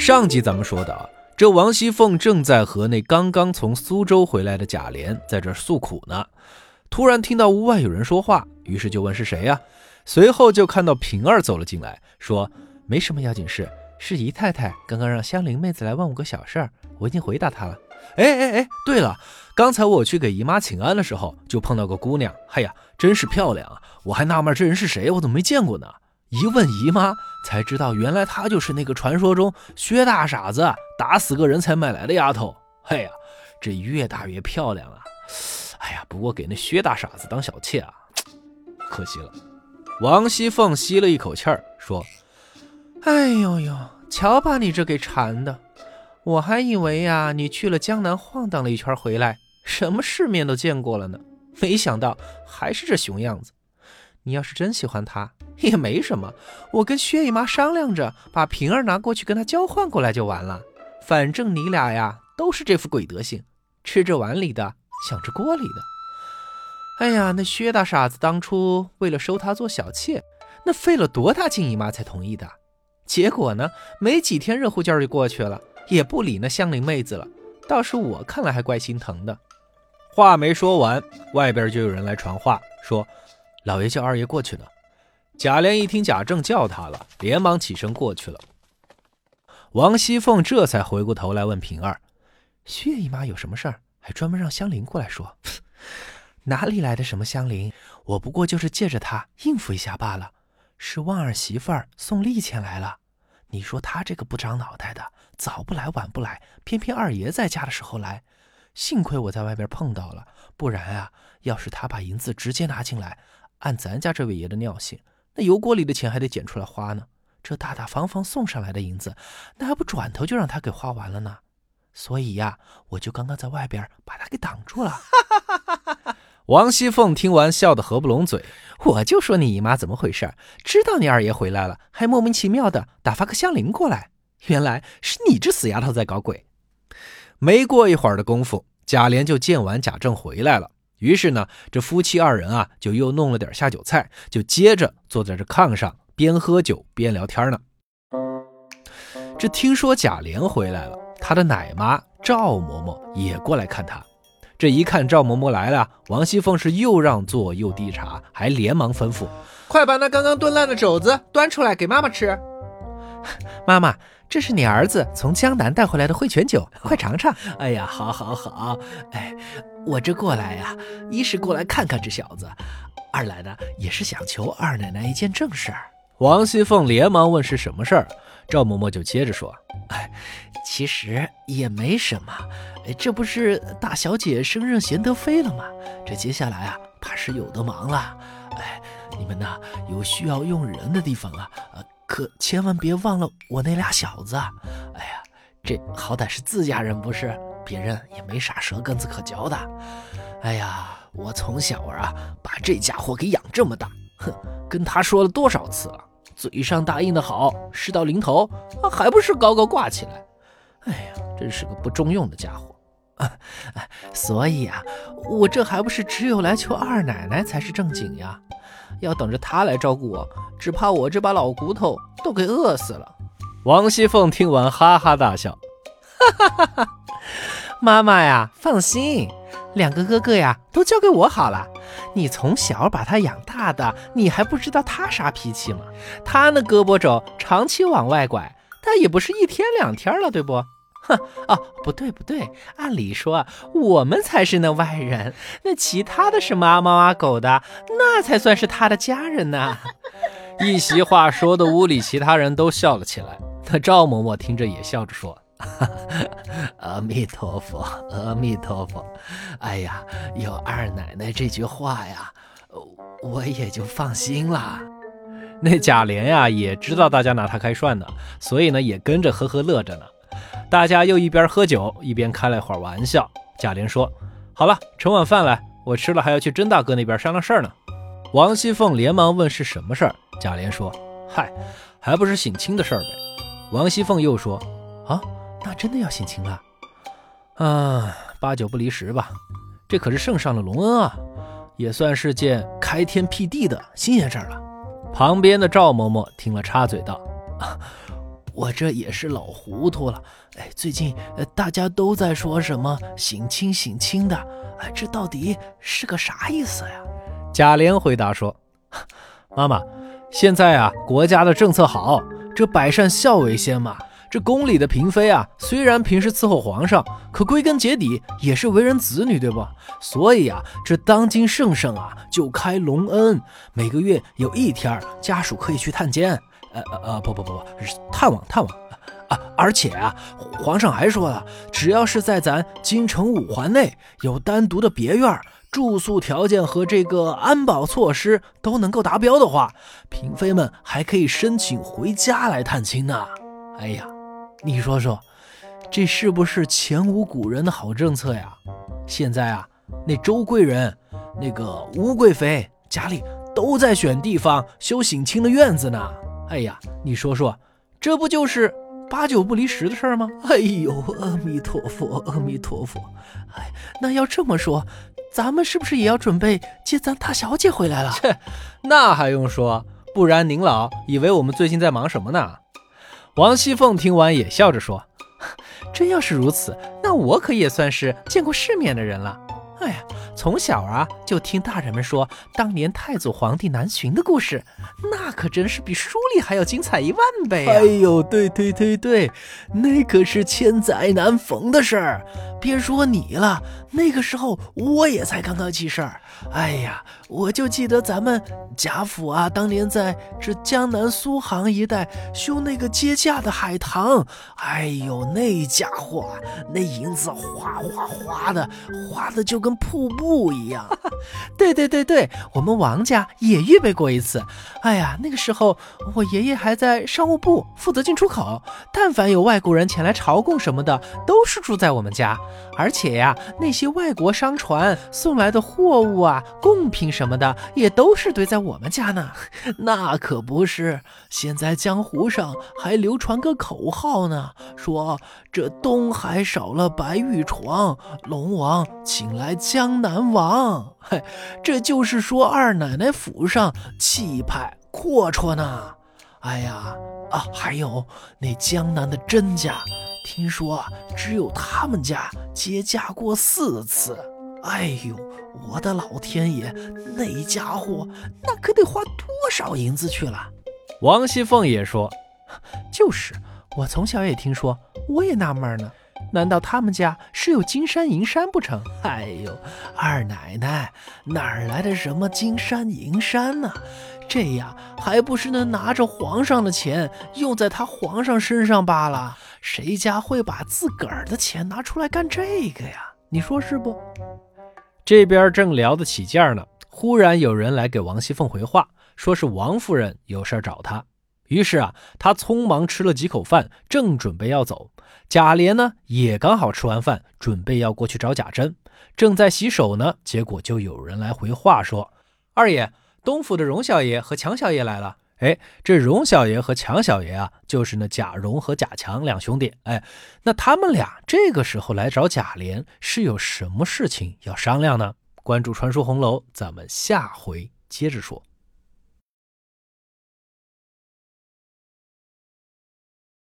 上集咱们说的，这王熙凤正在和那刚刚从苏州回来的贾琏在这诉苦呢，突然听到屋外有人说话，于是就问是谁呀？随后就看到平儿走了进来，说没什么要紧事，是姨太太刚刚让香菱妹子来问我个小事儿，我已经回答她了。哎哎哎，对了，刚才我去给姨妈请安的时候，就碰到个姑娘，哎呀，真是漂亮啊！我还纳闷这人是谁，我怎么没见过呢？一问姨妈才知道，原来她就是那个传说中薛大傻子打死个人才买来的丫头。哎呀，这越大越漂亮啊！哎呀，不过给那薛大傻子当小妾啊，可惜了。王熙凤吸了一口气儿，说：“哎呦呦，瞧把你这给馋的！我还以为呀，你去了江南晃荡了一圈回来，什么世面都见过了呢，没想到还是这熊样子。你要是真喜欢他，也没什么，我跟薛姨妈商量着，把平儿拿过去跟他交换过来就完了。反正你俩呀，都是这副鬼德行，吃着碗里的，想着锅里的。”哎呀，那薛大傻子当初为了收她做小妾，那费了多大劲，姨妈才同意的。结果呢，没几天热乎劲儿就过去了，也不理那香菱妹子了。倒是我看了还怪心疼的。话没说完，外边就有人来传话，说老爷叫二爷过去呢。贾琏一听贾政叫他了，连忙起身过去了。王熙凤这才回过头来问平儿：“薛姨妈有什么事儿，还专门让香菱过来说？” 哪里来的什么香菱？我不过就是借着她应付一下罢了。是旺儿媳妇儿送利钱来了。你说他这个不长脑袋的，早不来晚不来，偏偏二爷在家的时候来。幸亏我在外边碰到了，不然啊，要是他把银子直接拿进来，按咱家这位爷的尿性，那油锅里的钱还得捡出来花呢。这大大方方送上来的银子，那还不转头就让他给花完了呢？所以呀，我就刚刚在外边把他给挡住了。王熙凤听完，笑得合不拢嘴。我就说你姨妈怎么回事？知道你二爷回来了，还莫名其妙的打发个香菱过来，原来是你这死丫头在搞鬼。没过一会儿的功夫，贾琏就见完贾政回来了。于是呢，这夫妻二人啊，就又弄了点下酒菜，就接着坐在这炕上，边喝酒边聊天呢。这听说贾琏回来了，他的奶妈赵嬷嬷也过来看他。这一看赵嬷嬷来了，王熙凤是又让座又递茶，还连忙吩咐：“快把那刚刚炖烂的肘子端出来给妈妈吃。”妈妈，这是你儿子从江南带回来的汇泉酒，快尝尝。哎呀，好，好，好。哎，我这过来呀，一是过来看看这小子，二来呢也是想求二奶奶一件正事儿。王熙凤连忙问是什么事儿，赵嬷嬷就接着说：“哎，其实也没什么。”哎这不是大小姐升任贤德妃了吗？这接下来啊，怕是有的忙了。哎，你们呐，有需要用人的地方啊，呃，可千万别忘了我那俩小子。哎呀，这好歹是自家人不是？别人也没啥舌根子可嚼的。哎呀，我从小啊，把这家伙给养这么大，哼，跟他说了多少次了，嘴上答应的好，事到临头还不是高高挂起来？哎呀，真是个不中用的家伙啊。所以啊，我这还不是只有来求二奶奶才是正经呀！要等着他来照顾我，只怕我这把老骨头都给饿死了。王熙凤听完哈哈大笑，哈哈哈哈！妈妈呀，放心，两个哥哥呀都交给我好了。你从小把他养大的，你还不知道他啥脾气吗？他那胳膊肘长期往外拐，他也不是一天两天了，对不？哼 哦，不对不对，按理说我们才是那外人，那其他的什么阿猫阿狗的，那才算是他的家人呢。一席话说的屋里其他人都笑了起来，那赵嬷嬷听着也笑着说：“ 阿弥陀佛，阿弥陀佛。哎呀，有二奶奶这句话呀，我也就放心了。”那贾琏呀也知道大家拿他开涮呢，所以呢也跟着呵呵乐着呢。大家又一边喝酒一边开了一会儿玩笑。贾琏说：“好了，盛碗饭来，我吃了还要去甄大哥那边商量事儿呢。”王熙凤连忙问是什么事儿。贾琏说：“嗨，还不是省亲的事儿呗。”王熙凤又说：“啊，那真的要省亲了？啊，八九不离十吧。这可是圣上的隆恩啊，也算是件开天辟地的新鲜事儿了。”旁边的赵嬷嬷听了插嘴道：“啊我这也是老糊涂了。哎，最近大家都在说什么省亲省亲的，哎，这到底是个啥意思呀？贾琏回答说：“ 妈妈，现在啊国家的政策好，这百善孝为先嘛。这宫里的嫔妃啊，虽然平时伺候皇上，可归根结底也是为人子女，对不？所以啊，这当今圣上啊就开隆恩，每个月有一天家属可以去探监。”呃呃呃，不不不不，探望探望啊！而且啊，皇上还说了，只要是在咱京城五环内有单独的别院，住宿条件和这个安保措施都能够达标的话，嫔妃们还可以申请回家来探亲呢。哎呀，你说说，这是不是前无古人的好政策呀？现在啊，那周贵人、那个吴贵妃家里都在选地方修省亲的院子呢。哎呀，你说说，这不就是八九不离十的事儿吗？哎呦，阿弥陀佛，阿弥陀佛。哎，那要这么说，咱们是不是也要准备接咱大小姐回来了？切，那还用说？不然您老以为我们最近在忙什么呢？王熙凤听完也笑着说：“ 真要是如此，那我可也算是见过世面的人了。哎呀。”从小啊，就听大人们说当年太祖皇帝南巡的故事，那可真是比书里还要精彩一万倍啊！哎呦，对对对对，那可是千载难逢的事儿。别说你了，那个时候我也才刚刚记事儿。哎呀，我就记得咱们贾府啊，当年在这江南苏杭一带修那个接驾的海棠，哎呦，那家伙那银子哗哗哗的，哗的就跟瀑布一样。对对对对，我们王家也预备过一次。哎呀，那个时候我爷爷还在商务部负责进出口，但凡有外国人前来朝贡什么的，都是住在我们家。而且呀，那些外国商船送来的货物啊、贡品什么的，也都是堆在我们家呢。那可不是，现在江湖上还流传个口号呢，说这东海少了白玉床，龙王请来江南王。嘿，这就是说二奶奶府上气派阔绰呢。哎呀啊，还有那江南的甄家。听说只有他们家接驾过四次，哎呦，我的老天爷，那家伙那可得花多少银子去了？王熙凤也说：“就是，我从小也听说，我也纳闷呢，难道他们家是有金山银山不成？”哎呦，二奶奶哪来的什么金山银山呢？这样还不是能拿着皇上的钱用在他皇上身上罢了？谁家会把自个儿的钱拿出来干这个呀？你说是不？这边正聊得起劲呢，忽然有人来给王熙凤回话，说是王夫人有事找她。于是啊，她匆忙吃了几口饭，正准备要走。贾琏呢，也刚好吃完饭，准备要过去找贾珍，正在洗手呢，结果就有人来回话说：“二爷。”东府的荣小爷和强小爷来了。哎，这荣小爷和强小爷啊，就是那贾荣和贾强两兄弟。哎，那他们俩这个时候来找贾琏，是有什么事情要商量呢？关注传说红楼，咱们下回接着说。